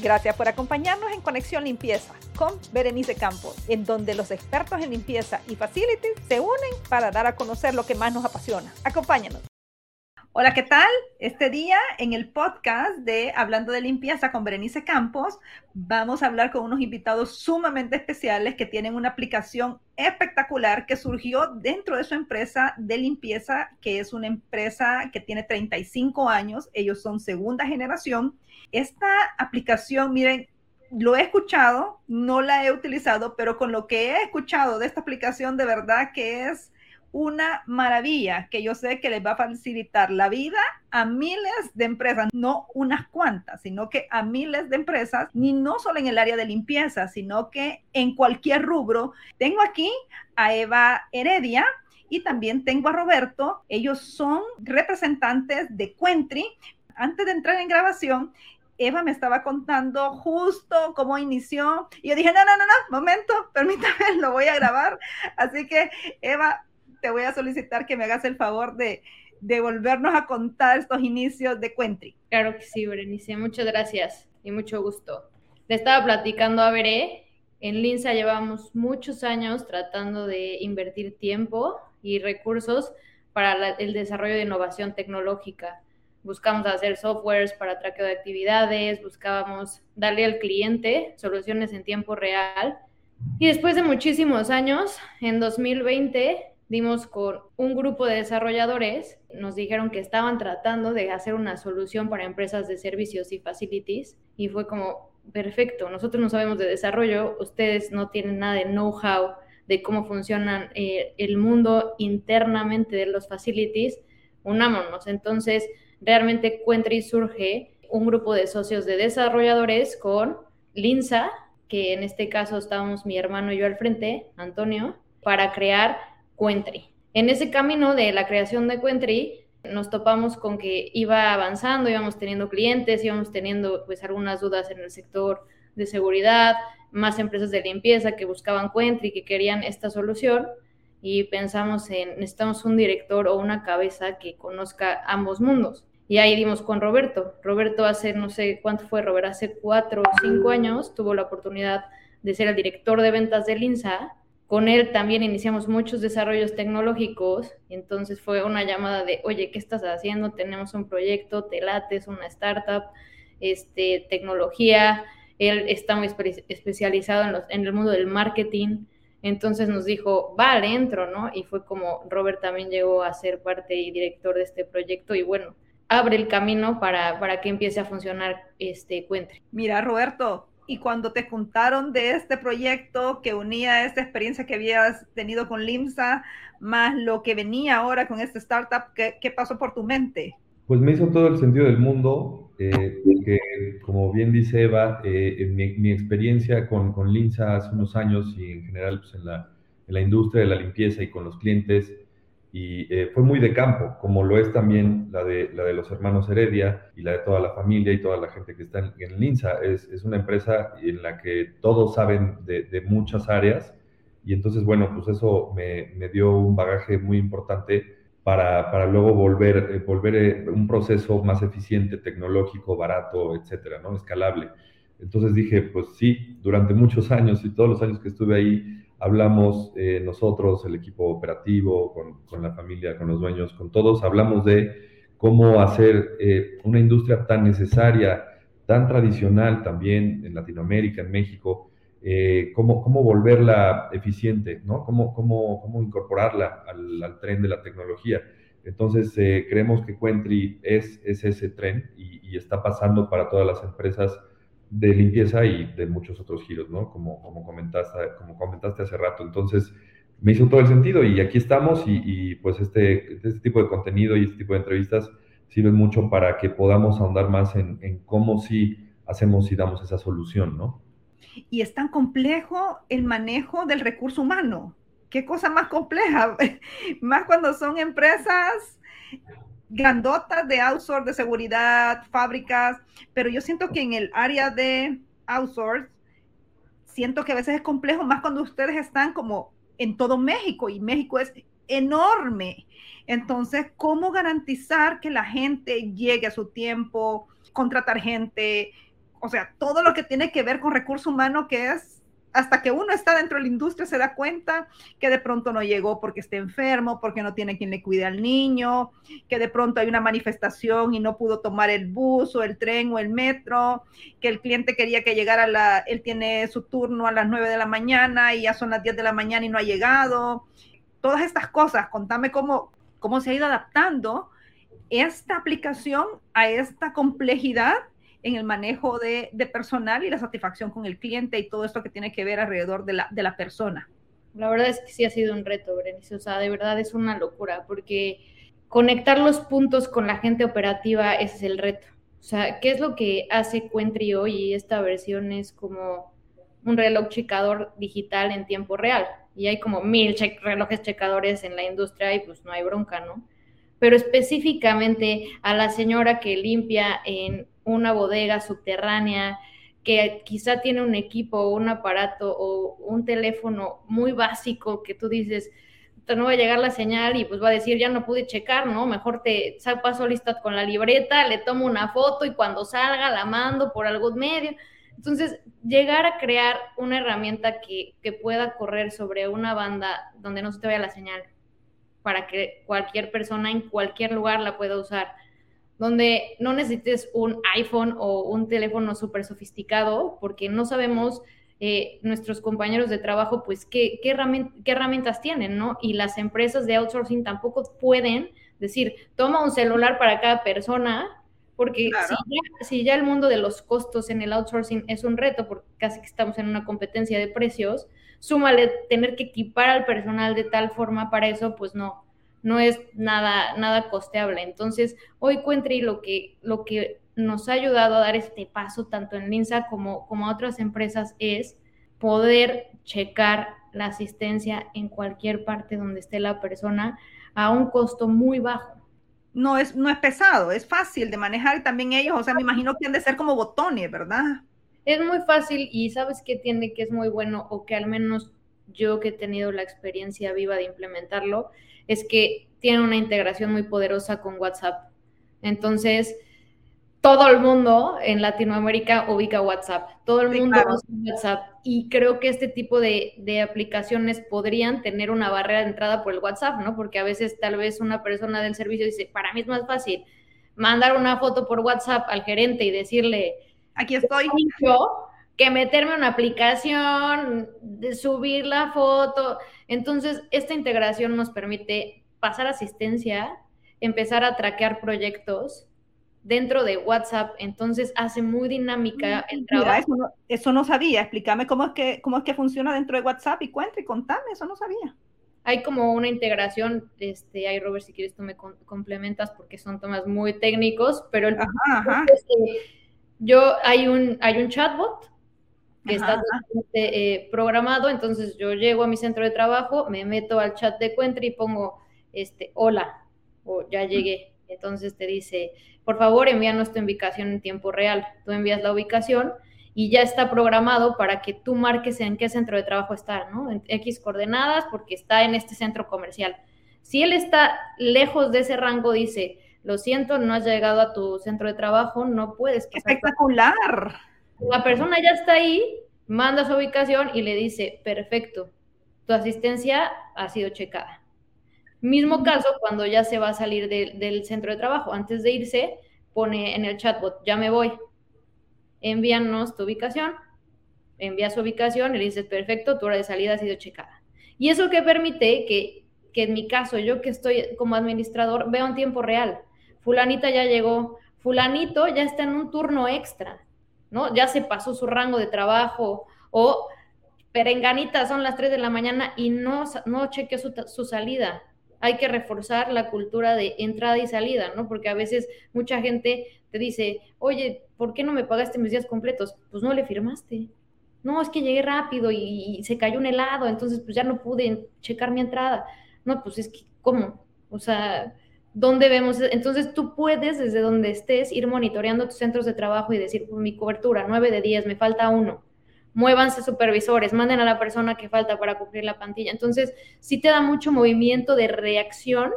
Gracias por acompañarnos en Conexión Limpieza con Berenice Campos, en donde los expertos en limpieza y facilities se unen para dar a conocer lo que más nos apasiona. Acompáñanos. Hola, ¿qué tal? Este día en el podcast de Hablando de Limpieza con Berenice Campos vamos a hablar con unos invitados sumamente especiales que tienen una aplicación espectacular que surgió dentro de su empresa de limpieza, que es una empresa que tiene 35 años, ellos son segunda generación. Esta aplicación, miren, lo he escuchado, no la he utilizado, pero con lo que he escuchado de esta aplicación, de verdad que es una maravilla que yo sé que les va a facilitar la vida a miles de empresas, no unas cuantas, sino que a miles de empresas, ni no solo en el área de limpieza, sino que en cualquier rubro. Tengo aquí a Eva Heredia, y también tengo a Roberto. Ellos son representantes de Quentry. Antes de entrar en grabación, Eva me estaba contando justo cómo inició. Y yo dije, no, no, no, no, momento, permítame, lo voy a grabar. Así que, Eva, te voy a solicitar que me hagas el favor de, de volvernos a contar estos inicios de Cuentri. Claro que sí, Berenice, muchas gracias y mucho gusto. Le estaba platicando a Veré, en Linsa llevamos muchos años tratando de invertir tiempo y recursos para el desarrollo de innovación tecnológica. Buscamos hacer softwares para traqueo de actividades, buscábamos darle al cliente soluciones en tiempo real. Y después de muchísimos años, en 2020 dimos con un grupo de desarrolladores, nos dijeron que estaban tratando de hacer una solución para empresas de servicios y facilities y fue como, perfecto, nosotros no sabemos de desarrollo, ustedes no tienen nada de know-how de cómo funcionan eh, el mundo internamente de los facilities, unámonos. Entonces, realmente Cuentri surge un grupo de socios de desarrolladores con Linsa, que en este caso estábamos mi hermano y yo al frente, Antonio, para crear Cuentri. En ese camino de la creación de Cuentri, nos topamos con que iba avanzando, íbamos teniendo clientes, íbamos teniendo pues algunas dudas en el sector de seguridad, más empresas de limpieza que buscaban Cuentri, que querían esta solución y pensamos en necesitamos un director o una cabeza que conozca ambos mundos. Y ahí dimos con Roberto. Roberto hace, no sé cuánto fue, Roberto, hace cuatro o cinco años tuvo la oportunidad de ser el director de ventas de Linsa con él también iniciamos muchos desarrollos tecnológicos, entonces fue una llamada de, oye, ¿qué estás haciendo? Tenemos un proyecto, te lates, una startup, este, tecnología. Él está muy especializado en, en el mundo del marketing, entonces nos dijo, vale, entro, ¿no? Y fue como Robert también llegó a ser parte y director de este proyecto y bueno, abre el camino para, para que empiece a funcionar este Cuentre. Mira, Roberto, y cuando te contaron de este proyecto que unía esta experiencia que habías tenido con LIMSA, más lo que venía ahora con esta startup, ¿qué, qué pasó por tu mente? Pues me hizo todo el sentido del mundo, eh, porque como bien dice Eva, eh, en mi, experiencia con, con LIMSA hace unos años y en general pues en, la, en la industria de la limpieza y con los clientes, y eh, fue muy de campo, como lo es también la de, la de los hermanos Heredia y la de toda la familia y toda la gente que está en, en LINSA. Es, es, una empresa en la que todos saben de, de muchas áreas y entonces, bueno, pues eso me, me dio un bagaje muy importante para, para luego volver, eh, volver eh, un proceso más eficiente, tecnológico, barato, etcétera, ¿no? Escalable. Entonces dije, pues sí, durante muchos años y todos los años que estuve ahí, hablamos eh, nosotros, el equipo operativo, con, con, la familia, con los dueños, con todos, hablamos de cómo hacer eh, una industria tan necesaria, tan tradicional también en Latinoamérica, en México, eh, cómo, cómo, volverla eficiente, ¿no? Cómo, cómo, cómo incorporarla al, al, tren de la tecnología. Entonces, creemos que Quentry es, es ese tren y, y está pasando para todas las empresas de limpieza y de muchos otros giros, ¿no? Como, como, comentaste, como comentaste hace rato. Entonces, me hizo todo el sentido y aquí estamos y, y pues este, este tipo de contenido y este tipo de entrevistas sirven mucho para que podamos ahondar más en, en cómo sí hacemos y damos esa solución, ¿no? Y es tan complejo el manejo del recurso humano. ¿Qué cosa más compleja? más cuando son empresas grandotas de outsource, de seguridad, fábricas, pero yo siento que en el área de outsource, siento que a veces es complejo, más cuando ustedes están como en todo México y México es enorme. Entonces, ¿cómo garantizar que la gente llegue a su tiempo, contratar gente? o sea, todo lo que tiene que ver con recurso humano, que es hasta que uno está dentro de la industria se da cuenta que de pronto no llegó porque está enfermo, porque no tiene quien le cuide al niño, que de pronto hay una manifestación y no pudo tomar el bus o el tren o el metro, que el cliente quería que llegara la, él tiene su turno a las 9 de la mañana y ya son las 10 de la mañana y no ha llegado. Todas estas cosas, contame cómo, cómo se ha ido adaptando esta aplicación a esta complejidad en el manejo de, personal y la satisfacción con el cliente y todo esto que tiene que ver alrededor de la, de la persona. La verdad es que sí ha sido un reto, Berenice. O sea, de verdad es una locura porque conectar los puntos con la gente operativa, ese es el reto. O sea, ¿qué es lo que hace Quentry hoy? Y esta versión es como un reloj checador digital en tiempo real. Y hay como mil relojes checadores en la industria y pues no hay bronca, ¿no? Pero específicamente a la señora que limpia en una bodega subterránea, que quizá tiene un equipo, un aparato o un teléfono muy básico que tú dices, no va a llegar la señal y pues va a decir, ya no pude checar, ¿no? Mejor te paso lista con la libreta, le tomo una foto y cuando salga la mando por algún medio. Entonces, llegar a crear una herramienta que, que pueda correr sobre una banda donde no se te vaya la señal, para que cualquier persona en cualquier lugar la pueda usar donde no necesites un iPhone o un teléfono súper sofisticado, porque no sabemos eh, nuestros compañeros de trabajo, pues, qué, qué, herramientas tienen, ¿no? Y las empresas de outsourcing tampoco pueden decir, toma un celular para cada persona, porque si, ya, si, ya, el mundo de los costos en el outsourcing es un reto, porque casi que estamos en una competencia de precios, súmale tener que equipar al personal de tal forma para eso, pues no, no es nada, nada costeable. Entonces, hoy Cuentri lo que, lo que nos ha ayudado a dar este paso, tanto en Linsa como, como a otras empresas, es poder checar la asistencia en cualquier parte donde esté la persona a un costo muy bajo. No es, no es pesado, es fácil de manejar también ellos, o sea, me imagino que han de ser como botones, ¿verdad? Es muy fácil y sabes que tiene que es muy bueno o que al menos yo que he tenido la experiencia viva de implementarlo, es que tiene una integración muy poderosa con WhatsApp. Entonces, todo el mundo en Latinoamérica ubica WhatsApp, todo el mundo usa WhatsApp y creo que este tipo de, de, aplicaciones podrían tener una barrera de entrada por el WhatsApp, ¿no? Porque a veces tal vez una persona del servicio dice, para mí es más fácil mandar una foto por WhatsApp al gerente y decirle, aquí estoy. Yo, que meterme en una aplicación, de subir la foto. Entonces, esta integración nos permite pasar asistencia, empezar a traquear proyectos dentro de WhatsApp, entonces hace muy dinámica mm, el trabajo. Mira, eso, no, sabía, explícame cómo es, que, cómo es que funciona dentro de WhatsApp y cuenta y contame, eso no sabía. Hay como una integración, este, hay Robert, si quieres tú me complementas porque son temas muy técnicos, pero el yo hay un, hay un chatbot que está eh, programado, entonces yo llego a mi centro de trabajo, me meto al chat de Cuentri y pongo, este, hola, o ya llegué. Entonces te dice, por favor, envíanos tu ubicación en tiempo real. Tú envías la ubicación y ya está programado para que tú marques en qué centro de trabajo está, ¿no? En X coordenadas porque está en este centro comercial. Si él está lejos de ese rango, dice, lo siento, no has llegado a tu centro de trabajo, no puedes. Espectacular. La persona ya está ahí, manda su ubicación y le dice, perfecto, tu asistencia ha sido checada. Mismo caso cuando ya se va a salir del centro de trabajo. Antes de irse, pone en el chatbot, ya me voy. Envíanos tu ubicación. Envía su ubicación y le dices, perfecto, tu hora de salida ha sido checada. Y eso que permite que, que en mi caso, yo que estoy como administrador, veo en tiempo real. Fulanita ya llegó, fulanito ya está en un turno extra. ¿No? Ya se pasó su rango de trabajo o perenganita, son las 3 de la mañana y no, no chequeó su, salida. Hay que reforzar la cultura de entrada y salida, ¿no? Porque a veces mucha gente te dice, oye, ¿por qué no me pagaste mis días completos? Pues no le firmaste. No, es que llegué rápido y, y se cayó un helado, entonces pues ya no pude checar mi entrada. No, pues es que, ¿cómo? O sea, ¿Dónde vemos? Entonces tú puedes desde donde estés ir monitoreando tus centros de trabajo y decir, mi cobertura, 9 de 10, me falta uno. Muévanse supervisores, manden a la persona que falta para cumplir la pantilla. Entonces, sí te da mucho movimiento de reacción.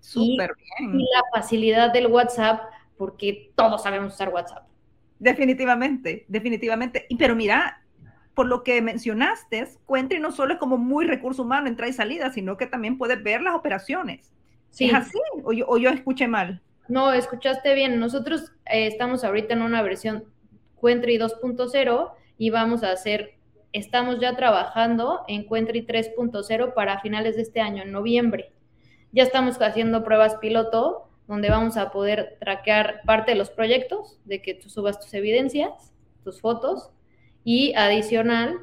Súper bien. Y la facilidad del WhatsApp, porque todos sabemos usar WhatsApp. definitivamente, definitivamente. Pero mira, por lo que mencionaste, Cuentry no solo es como muy recurso humano, entrada y salida, sino que también puedes ver las operaciones. ¿Es así? ¿O yo, escuché mal? No, escuchaste bien. Nosotros eh, estamos ahorita en una versión Cuentry 2.0 y vamos a hacer, estamos ya trabajando en Cuentry 3.0 para finales de este año, en noviembre. Ya estamos haciendo pruebas piloto donde vamos a poder traquear parte de los proyectos, de que tú subas tus evidencias, tus fotos, y adicional,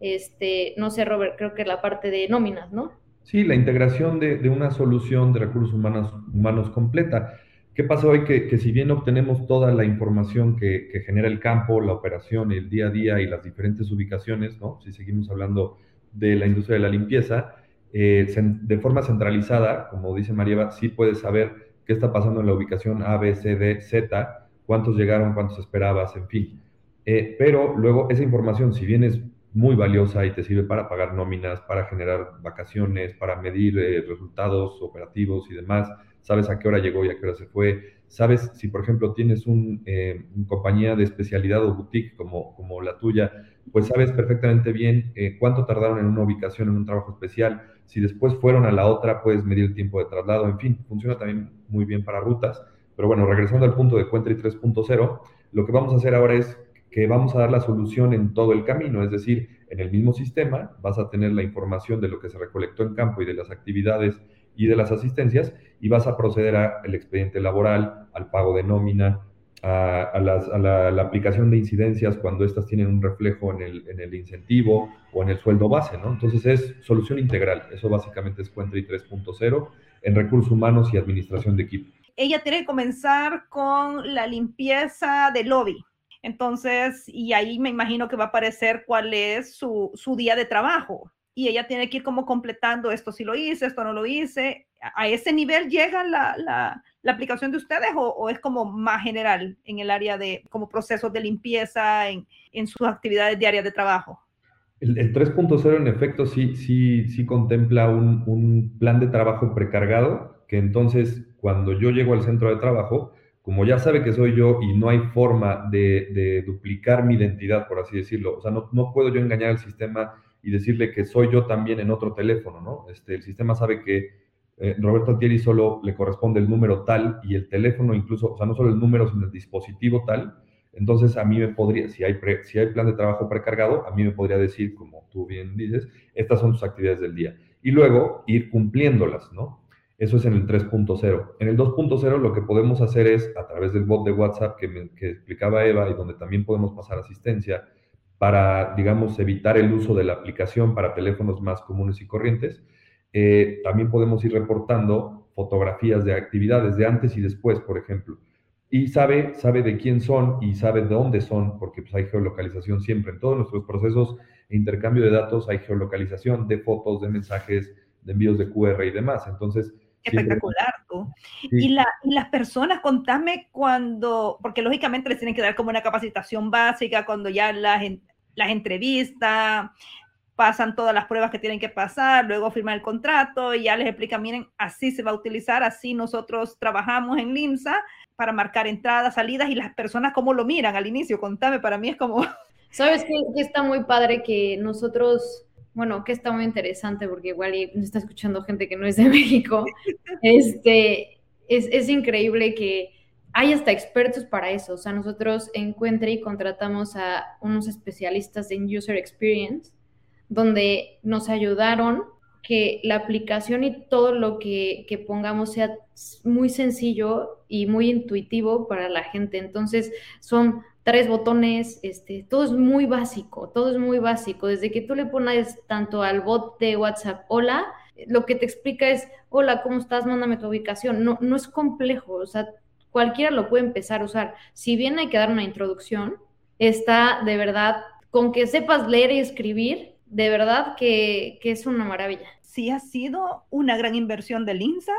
este, no sé, Robert, creo que la parte de nóminas, ¿no? Sí, la integración de, una solución de recursos humanos, humanos completa. ¿Qué pasa hoy? Que, si bien obtenemos toda la información que, genera el campo, la operación, el día a día y las diferentes ubicaciones, ¿no? Si seguimos hablando de la industria de la limpieza, eh, de forma centralizada, como dice Marieva, sí puedes saber qué está pasando en la ubicación A, B, C, D, Z, cuántos llegaron, cuántos esperabas, en fin. Eh, pero luego esa información, si bien es muy valiosa y te sirve para pagar nóminas, para generar vacaciones, para medir eh, resultados operativos y demás, sabes a qué hora llegó y a qué hora se fue, sabes si por ejemplo tienes un, eh, una compañía de especialidad o boutique como, como la tuya, pues sabes perfectamente bien cuánto tardaron en una ubicación, en un trabajo especial, si después fueron a la otra, puedes medir el tiempo de traslado, en fin, funciona también muy bien para rutas. Pero bueno, regresando al punto de Cuentry 3.0, lo que vamos a hacer ahora es que vamos a dar la solución en todo el camino, es decir, en el mismo sistema vas a tener la información de lo que se recolectó en campo y de las actividades y de las asistencias y vas a proceder al expediente laboral, al pago de nómina, a, la, aplicación de incidencias cuando éstas tienen un reflejo en el, incentivo o en el sueldo base, ¿no? Entonces es solución integral, eso básicamente es Cuentry 3.0 en recursos humanos y administración de equipo. Ella tiene que comenzar con la limpieza del lobby. Entonces, y ahí me imagino que va a aparecer cuál es su, su día de trabajo. Y ella tiene que ir como completando esto si lo hice, esto no lo hice. ¿A ese nivel llega la, la, la aplicación de ustedes o, es como más general en el área de como procesos de limpieza en, en sus actividades diarias de trabajo? El, 3.0 en efecto sí, sí, sí contempla un, un, plan de trabajo precargado que entonces cuando yo llego al centro de trabajo, como ya sabe que soy yo y no hay forma de, duplicar mi identidad, por así decirlo, o sea, no, no, puedo yo engañar al sistema y decirle que soy yo también en otro teléfono, ¿no? Este, el sistema sabe que eh, Roberto Altieri solo le corresponde el número tal y el teléfono incluso, o sea, no solo el número, sino el dispositivo tal. Entonces a mí me podría, si hay, si hay plan de trabajo precargado, a mí me podría decir, como tú bien dices, estas son tus actividades del día. Y luego ir cumpliéndolas, ¿no? Eso es en el 3.0. En el 2.0 lo que podemos hacer es, a través del bot de WhatsApp que, que explicaba Eva y donde también podemos pasar asistencia, para, digamos, evitar el uso de la aplicación para teléfonos más comunes y corrientes, eh, también podemos ir reportando fotografías de actividades de antes y después, por ejemplo. Y sabe, sabe de quién son y sabe de dónde son, porque pues, hay geolocalización siempre. En todos nuestros procesos de intercambio de datos hay geolocalización de fotos, de mensajes, de envíos de QR y demás. Entonces, Espectacular, tú. Y, la, las personas, contame cuando, porque lógicamente les tienen que dar como una capacitación básica cuando ya las, las entrevistas, pasan todas las pruebas que tienen que pasar, luego firman el contrato y ya les explican, miren, así se va a utilizar, así nosotros trabajamos en LIMSA para marcar entradas, salidas y las personas cómo lo miran al inicio. Contame, para mí es como... ¿Sabes qué, está muy padre que nosotros, bueno, que está muy interesante porque igual nos está escuchando gente que no es de México, este, es, es increíble que hay hasta expertos para eso. O sea, nosotros en y contratamos a unos especialistas en User Experience donde nos ayudaron que la aplicación y todo lo que, pongamos sea muy sencillo y muy intuitivo para la gente. Entonces, son tres botones, este, todo es muy básico, todo es muy básico. Desde que tú le pones tanto al bot de WhatsApp, hola, lo que te explica es, hola, ¿cómo estás? Mándame tu ubicación. No, no es complejo, o sea, cualquiera lo puede empezar a usar. Si bien hay que dar una introducción, está de verdad, con que sepas leer y escribir, de verdad que, es una maravilla. Sí ha sido una gran inversión del INSA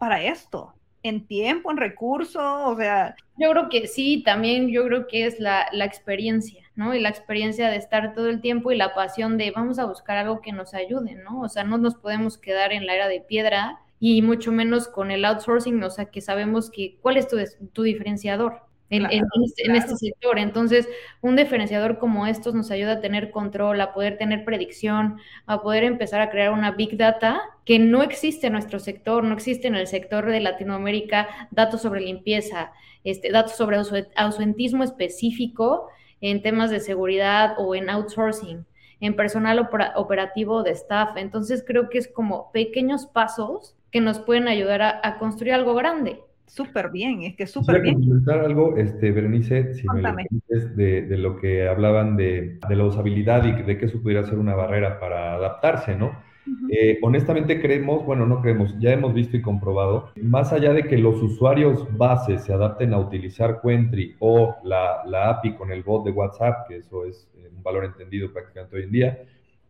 para esto, en tiempo, en recursos, o sea... Yo creo que sí, también yo creo que es la, la, experiencia, ¿no? Y la experiencia de estar todo el tiempo y la pasión de vamos a buscar algo que nos ayude, ¿no? O sea, no nos podemos quedar en la era de piedra y mucho menos con el outsourcing, o sea, que sabemos que cuál es tu, tu diferenciador este, en, este, sector. Entonces, un diferenciador como estos nos ayuda a tener control, a poder tener predicción, a poder empezar a crear una big data que no existe en nuestro sector, no existe en el sector de Latinoamérica, datos sobre limpieza, este, datos sobre ausentismo específico en temas de seguridad o en outsourcing, en personal operativo de staff. Entonces, creo que es como pequeños pasos que nos pueden ayudar a construir algo grande. Súper bien, es que súper bien. comentar algo, este, Berenice, si me lo de, de, lo que hablaban de, de, la usabilidad y de que eso pudiera ser una barrera para adaptarse, ¿no? Eh, honestamente creemos, bueno, no creemos, ya hemos visto y comprobado, más allá de que los usuarios base se adapten a utilizar Quentry o la, la API con el bot de WhatsApp, que eso es eh, un valor entendido prácticamente hoy en día,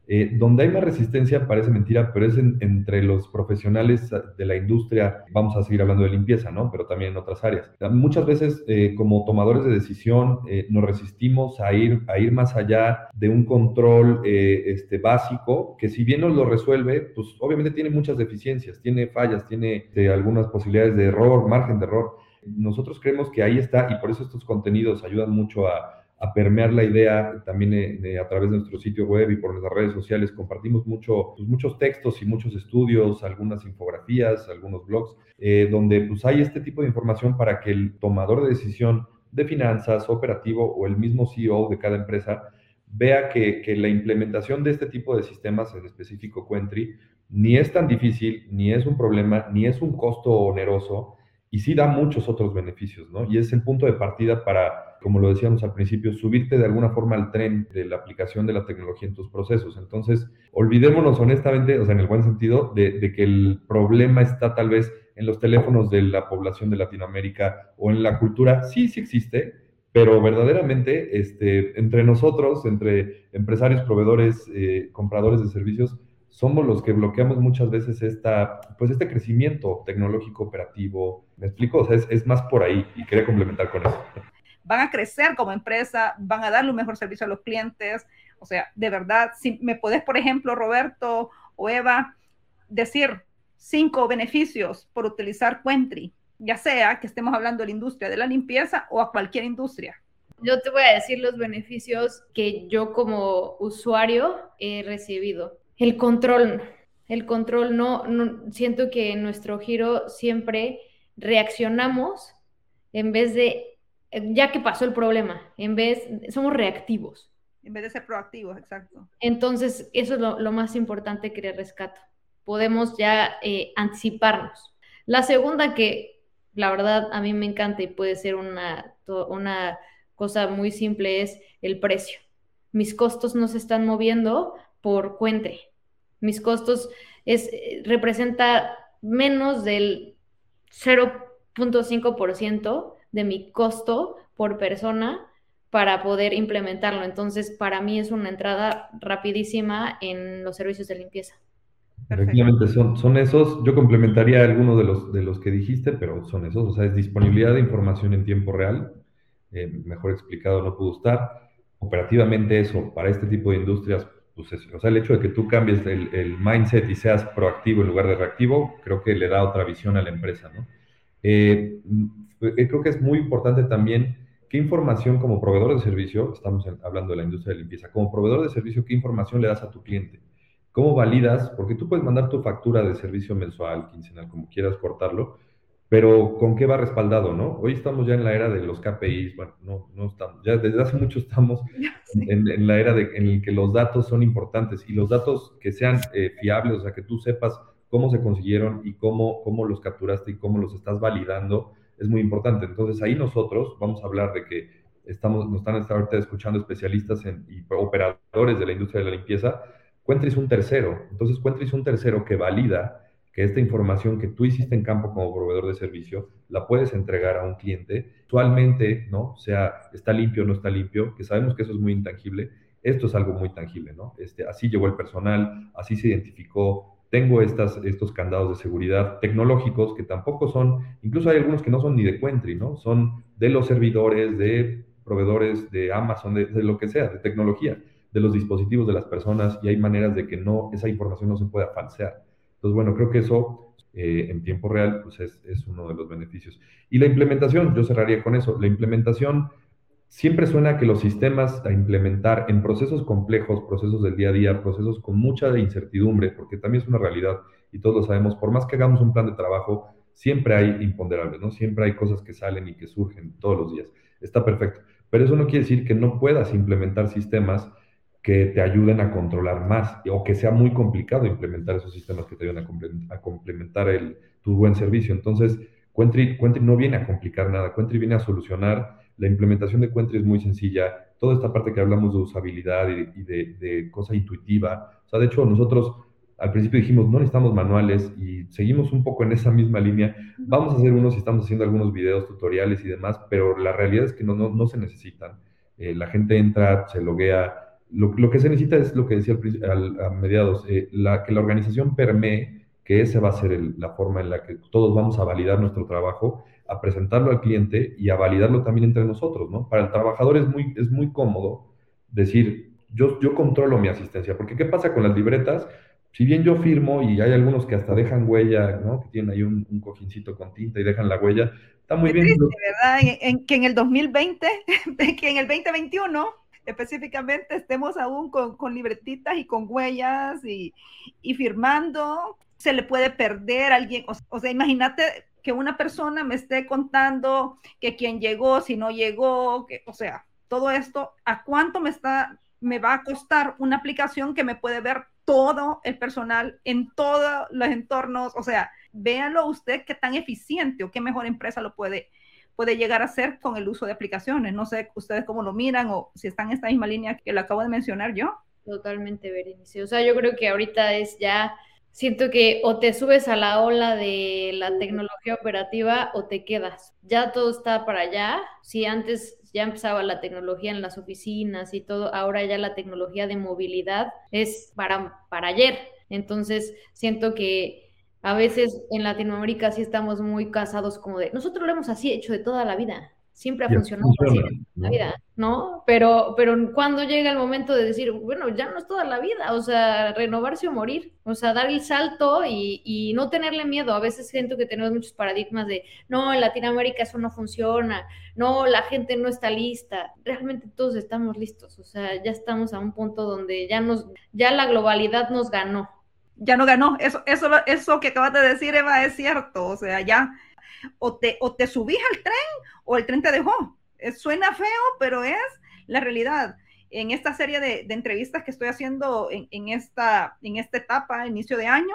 eh, donde hay más resistencia, parece mentira, pero es entre los profesionales de la industria, vamos a seguir hablando de limpieza, ¿no? Pero también en otras áreas. Muchas veces, eh, como tomadores de decisión, eh, nos resistimos a ir, a ir más allá de un control este, básico, que si bien nos lo resuelve, pues obviamente tiene muchas deficiencias, tiene fallas, tiene algunas posibilidades de error, margen de error. Nosotros creemos que ahí está y por eso estos contenidos ayudan mucho a a permear la idea también eh, a través de nuestro sitio web y por nuestras redes sociales. Compartimos mucho, pues, muchos textos y muchos estudios, algunas infografías, algunos blogs, eh, donde pues, hay este tipo de información para que el tomador de decisión de finanzas, operativo o el mismo CEO de cada empresa vea que, que la implementación de este tipo de sistemas, en específico Quentry, ni es tan difícil, ni es un problema, ni es un costo oneroso, y sí da muchos otros beneficios, ¿no? Y es el punto de partida para, como lo decíamos al principio, subirte de alguna forma al tren de la aplicación de la tecnología en tus procesos. Entonces, olvidémonos honestamente, o sea, en el buen sentido, de, que el problema está tal vez en los teléfonos de la población de Latinoamérica o en la cultura. Sí, sí existe, pero verdaderamente este, entre nosotros, entre empresarios, proveedores, eh, compradores de servicios, somos los que bloqueamos muchas veces esta, pues este crecimiento tecnológico operativo. ¿Me explico? O sea, es, más por ahí y quería complementar con eso. Van a crecer como empresa, van a darle un mejor servicio a los clientes. O sea, de verdad, si me podés, por ejemplo, Roberto o Eva, decir cinco beneficios por utilizar Quentry, ya sea que estemos hablando de la industria de la limpieza o a cualquier industria. Yo te voy a decir los beneficios que yo como usuario he recibido el control, el control no, siento que en nuestro giro siempre reaccionamos en vez de, ya que pasó el problema, en vez, somos reactivos. En vez de ser proactivos, exacto. Entonces, eso es lo, más importante que le rescato. Podemos ya eh, anticiparnos. La segunda que, la verdad, a mí me encanta y puede ser una, una cosa muy simple es el precio. Mis costos no se están moviendo por cuente. Mis costos es, eh, representa menos del 0.5% de mi costo por persona para poder implementarlo. Entonces, para mí es una entrada rapidísima en los servicios de limpieza. Efectivamente, son, son esos. Yo complementaría algunos de los, de los que dijiste, pero son esos. O sea, es disponibilidad de información en tiempo real. Eh, mejor explicado no pudo estar. Operativamente eso, para este tipo de industrias, o sea, el hecho de que tú cambies el, mindset y seas proactivo en lugar de reactivo, creo que le da otra visión a la empresa, ¿no? Eh, eh, creo que es muy importante también qué información como proveedor de servicio, estamos hablando de la industria de limpieza, como proveedor de servicio, qué información le das a tu cliente. ¿Cómo validas? Porque tú puedes mandar tu factura de servicio mensual, quincenal, como quieras cortarlo, pero ¿con qué va respaldado, no? Hoy estamos ya en la era de los KPIs, bueno, no, no estamos, ya desde hace mucho estamos en, la era de, en la que los datos son importantes y los datos que sean eh, fiables, o sea, que tú sepas cómo se consiguieron y cómo, cómo los capturaste y cómo los estás validando, es muy importante. Entonces ahí nosotros vamos a hablar de que estamos, nos están ahorita escuchando especialistas en, y operadores de la industria de la limpieza, Cuentris un tercero. Entonces Cuentris un tercero que valida que esta información que tú hiciste en campo como proveedor de servicio la puedes entregar a un cliente, actualmente, ¿no? sea, está limpio o no está limpio, que sabemos que eso es muy intangible, esto es algo muy tangible, ¿no? Este, así llegó el personal, así se identificó, tengo estas, estos candados de seguridad tecnológicos que tampoco son, incluso hay algunos que no son ni de Quentry, ¿no? Son de los servidores, de proveedores de Amazon, de, de lo que sea, de tecnología, de los dispositivos de las personas y hay maneras de que no, esa información no se pueda falsear. Entonces, bueno, creo que eso eh, en tiempo real pues es, es uno de los beneficios. Y la implementación, yo cerraría con eso, la implementación siempre suena que los sistemas a implementar en procesos complejos, procesos del día a día, procesos con mucha incertidumbre, porque también es una realidad y todos lo sabemos, por más que hagamos un plan de trabajo, siempre hay imponderables, ¿no? Siempre hay cosas que salen y que surgen todos los días. Está perfecto. Pero eso no quiere decir que no puedas implementar sistemas que te ayuden a controlar más o que sea muy complicado implementar esos sistemas que te ayuden a, complementar el, tu buen servicio. Entonces, Quentry, no viene a complicar nada, Quentry viene a solucionar la implementación de Quentry es muy sencilla. Toda esta parte que hablamos de usabilidad y, de, cosa intuitiva. O sea, de hecho, nosotros al principio dijimos, no necesitamos manuales y seguimos un poco en esa misma línea. Vamos a hacer unos y estamos haciendo algunos videos, tutoriales y demás, pero la realidad es que no, no, se necesitan. Eh, la gente entra, se loguea. Lo, lo, que se necesita es lo que decía al, a mediados, eh, la, que la organización permee que esa va a ser la forma en la que todos vamos a validar nuestro trabajo a presentarlo al cliente y a validarlo también entre nosotros, ¿no? Para el trabajador es muy, es muy cómodo decir, yo, yo controlo mi asistencia, porque ¿qué pasa con las libretas? Si bien yo firmo y hay algunos que hasta dejan huella, ¿no? Que tienen ahí un, un cojincito con tinta y dejan la huella, está muy bien. Triste, ¿verdad? En, que en el 2020, que en el 2021 específicamente estemos aún con, con libretitas y con huellas y, y, firmando, se le puede perder a alguien. O, o sea, imagínate que una persona me esté contando que quién llegó, si no llegó, que, o sea, todo esto, ¿a cuánto me está, me va a costar una aplicación que me puede ver todo el personal en todos los entornos? O sea, véanlo usted qué tan eficiente o qué mejor empresa lo puede, puede llegar a ser con el uso de aplicaciones. No sé ustedes cómo lo miran o si están en esta misma línea que lo acabo de mencionar yo. Totalmente, Berenice. O sea, yo creo que ahorita es ya siento que o te subes a la ola de la tecnología operativa o te quedas. Ya todo está para allá. Si antes ya empezaba la tecnología en las oficinas y todo, ahora ya la tecnología de movilidad es para, para ayer. Entonces, siento que a veces en Latinoamérica sí estamos muy casados como de, nosotros lo hemos así hecho de toda la vida siempre ha funcionado así en la vida, ¿no? Pero, pero cuando llega el momento de decir, bueno, ya no es toda la vida, o sea, renovarse o morir, o sea, dar el salto y, y, no tenerle miedo. A veces siento que tenemos muchos paradigmas de, no, en Latinoamérica eso no funciona, no, la gente no está lista. Realmente todos estamos listos, o sea, ya estamos a un punto donde ya nos, ya la globalidad nos ganó. Ya no ganó, eso, eso, eso que acabas de decir, Eva, es cierto, o sea, ya o te, o te subís al tren o el tren te dejó. suena feo, pero es la realidad. En esta serie de, entrevistas que estoy haciendo en, esta, en esta etapa, inicio de año,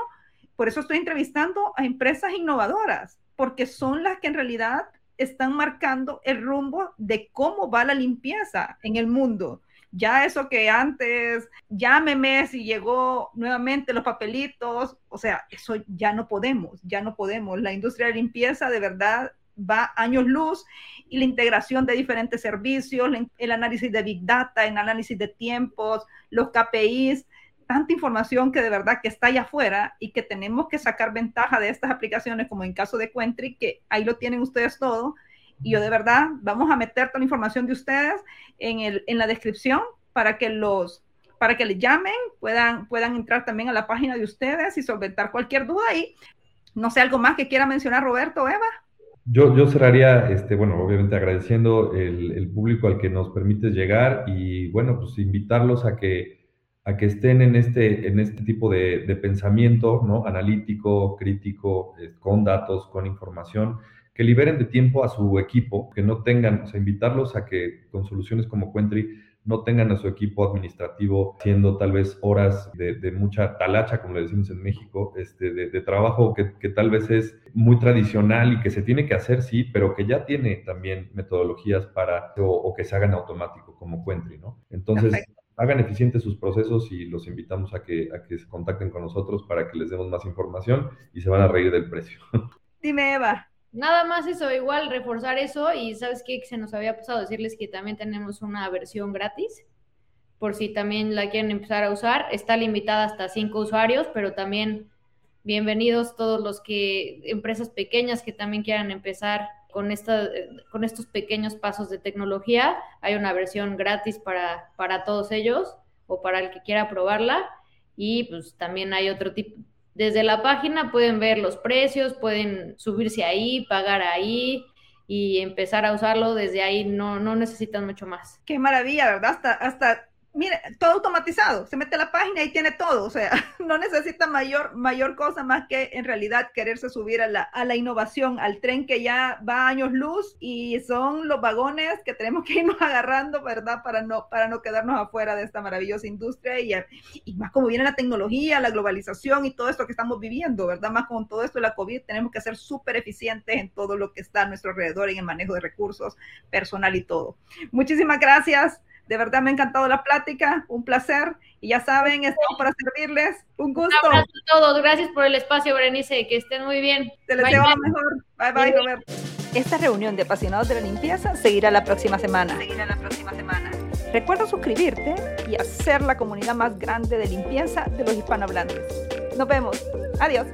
por eso estoy entrevistando a empresas innovadoras, porque son las que en realidad están marcando el rumbo de cómo va la limpieza en el mundo. Ya eso que antes, llámeme si llegó nuevamente los papelitos, o sea, eso ya no podemos, ya no podemos. La industria de limpieza de verdad va años luz y la integración de diferentes servicios, el análisis de Big Data, el análisis de tiempos, los KPIs, tanta información que de verdad que está allá afuera y que tenemos que sacar ventaja de estas aplicaciones, como en caso de Quentry, que ahí lo tienen ustedes todo, y yo de verdad, vamos a meter toda la información de ustedes en, el, en la descripción para que los para que les llamen, puedan, puedan entrar también a la página de ustedes y solventar cualquier duda ahí. No sé, algo más que quiera mencionar Roberto, Eva. Yo, yo cerraría, este, bueno, obviamente agradeciendo el, el, público al que nos permites llegar y, bueno, pues invitarlos a que, a que estén en este, en este tipo de, de pensamiento, ¿no? Analítico, crítico, eh, con datos, con información que liberen de tiempo a su equipo, que no tengan, o sea, invitarlos a que con soluciones como Quentry no tengan a su equipo administrativo haciendo tal vez horas de, mucha talacha, como le decimos en México, este, de, trabajo que, tal vez es muy tradicional y que se tiene que hacer, sí, pero que ya tiene también metodologías para, o, que se hagan automático, como Quentry, ¿no? Entonces, hagan eficientes sus procesos y los invitamos a que, a que se contacten con nosotros para que les demos más información y se van a reír del precio. Dime, Eva. Nada más eso, igual reforzar eso y sabes qué, se nos había pasado decirles que también tenemos una versión gratis, por si también la quieren empezar a usar. Está limitada hasta cinco usuarios, pero también bienvenidos todos los que, empresas pequeñas que también quieran empezar con, esta, con estos pequeños pasos de tecnología. Hay una versión gratis para, para todos ellos o para el que quiera probarla. Y pues también hay otro tipo, Desde la página pueden ver los precios, pueden subirse ahí, pagar ahí y empezar a usarlo desde ahí, no, no necesitan mucho más. Qué maravilla, ¿verdad? Hasta, hasta mire, todo automatizado, se mete a la página y tiene todo, o sea, no necesita mayor, mayor cosa más que en realidad quererse subir a la, a la innovación, al tren que ya va a años luz y son los vagones que tenemos que irnos agarrando, ¿verdad? Para no, para no quedarnos afuera de esta maravillosa industria y, y más como viene la tecnología, la globalización y todo esto que estamos viviendo, ¿verdad? Más con todo esto de la COVID, tenemos que ser súper eficientes en todo lo que está a nuestro alrededor, en el manejo de recursos personal y todo. Muchísimas gracias. De verdad me ha encantado la plática, un placer. Y ya saben, estamos para servirles. Un gusto. Un abrazo a todos. Gracias por el espacio, Berenice. Que estén muy bien. Te les deseo lo mejor. Bye, bye, Roberto. Esta reunión de apasionados de la limpieza seguirá la próxima semana. Seguirá la próxima semana. Recuerda suscribirte y hacer la comunidad más grande de limpieza de los hispanohablantes. Nos vemos. Adiós.